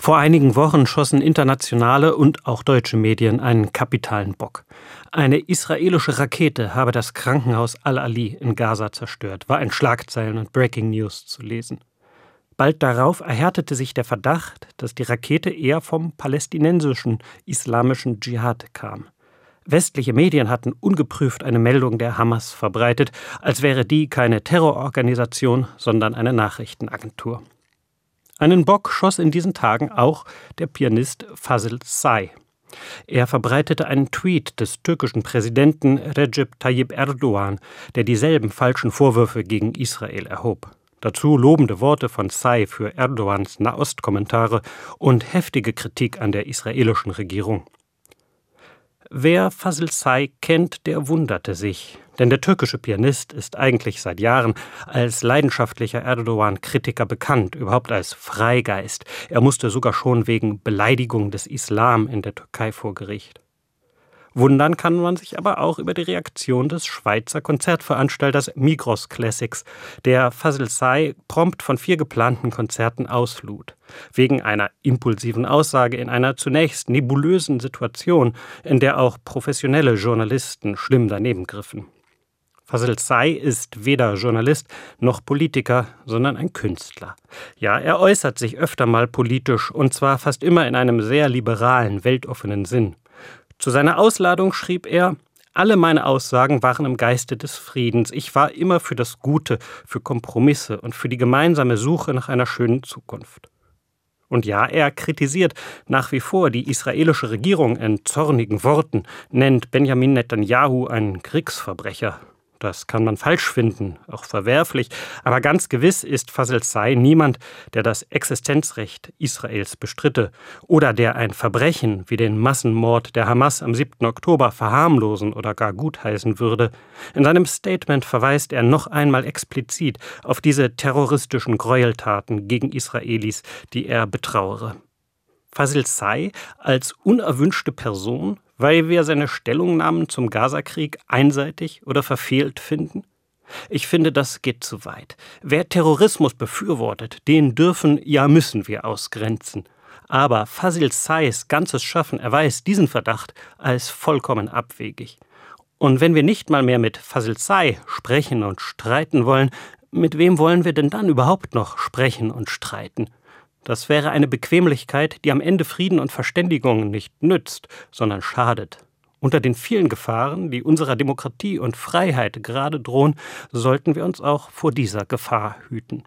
Vor einigen Wochen schossen internationale und auch deutsche Medien einen kapitalen Bock. Eine israelische Rakete habe das Krankenhaus Al-Ali in Gaza zerstört, war in Schlagzeilen und Breaking News zu lesen. Bald darauf erhärtete sich der Verdacht, dass die Rakete eher vom palästinensischen islamischen Dschihad kam. Westliche Medien hatten ungeprüft eine Meldung der Hamas verbreitet, als wäre die keine Terrororganisation, sondern eine Nachrichtenagentur. Einen Bock schoss in diesen Tagen auch der Pianist Fazil Say. Er verbreitete einen Tweet des türkischen Präsidenten Recep Tayyip Erdogan, der dieselben falschen Vorwürfe gegen Israel erhob. Dazu lobende Worte von Say für Erdogans Nahostkommentare und heftige Kritik an der israelischen Regierung. Wer Fazil Say kennt, der wunderte sich, denn der türkische Pianist ist eigentlich seit Jahren als leidenschaftlicher Erdogan-Kritiker bekannt, überhaupt als Freigeist. Er musste sogar schon wegen Beleidigung des Islam in der Türkei vor Gericht. Wundern kann man sich aber auch über die Reaktion des Schweizer Konzertveranstalters Migros Classics, der Fazil Say prompt von vier geplanten Konzerten auslud. Wegen einer impulsiven Aussage in einer zunächst nebulösen Situation, in der auch professionelle Journalisten schlimm daneben griffen. Fazil Say ist weder Journalist noch Politiker, sondern ein Künstler. Ja, er äußert sich öfter mal politisch und zwar fast immer in einem sehr liberalen, weltoffenen Sinn. Zu seiner Ausladung schrieb er, alle meine Aussagen waren im Geiste des Friedens. Ich war immer für das Gute, für Kompromisse und für die gemeinsame Suche nach einer schönen Zukunft. Und ja, er kritisiert nach wie vor die israelische Regierung in zornigen Worten, nennt Benjamin Netanyahu einen Kriegsverbrecher, das kann man falsch finden, auch verwerflich, aber ganz gewiss ist Fazil Say niemand, der das Existenzrecht Israels bestritte oder der ein Verbrechen wie den Massenmord der Hamas am 7. Oktober verharmlosen oder gar gutheißen würde. In seinem Statement verweist er noch einmal explizit auf diese terroristischen Gräueltaten gegen Israelis, die er betrauere. Fazil Say als unerwünschte Person weil wir seine Stellungnahmen zum Gazakrieg einseitig oder verfehlt finden? Ich finde, das geht zu weit. Wer Terrorismus befürwortet, den dürfen, ja müssen wir ausgrenzen. Aber Fazil Sais ganzes Schaffen erweist diesen Verdacht als vollkommen abwegig. Und wenn wir nicht mal mehr mit Fazil Say sprechen und streiten wollen, mit wem wollen wir denn dann überhaupt noch sprechen und streiten? Das wäre eine Bequemlichkeit, die am Ende Frieden und Verständigung nicht nützt, sondern schadet. Unter den vielen Gefahren, die unserer Demokratie und Freiheit gerade drohen, sollten wir uns auch vor dieser Gefahr hüten.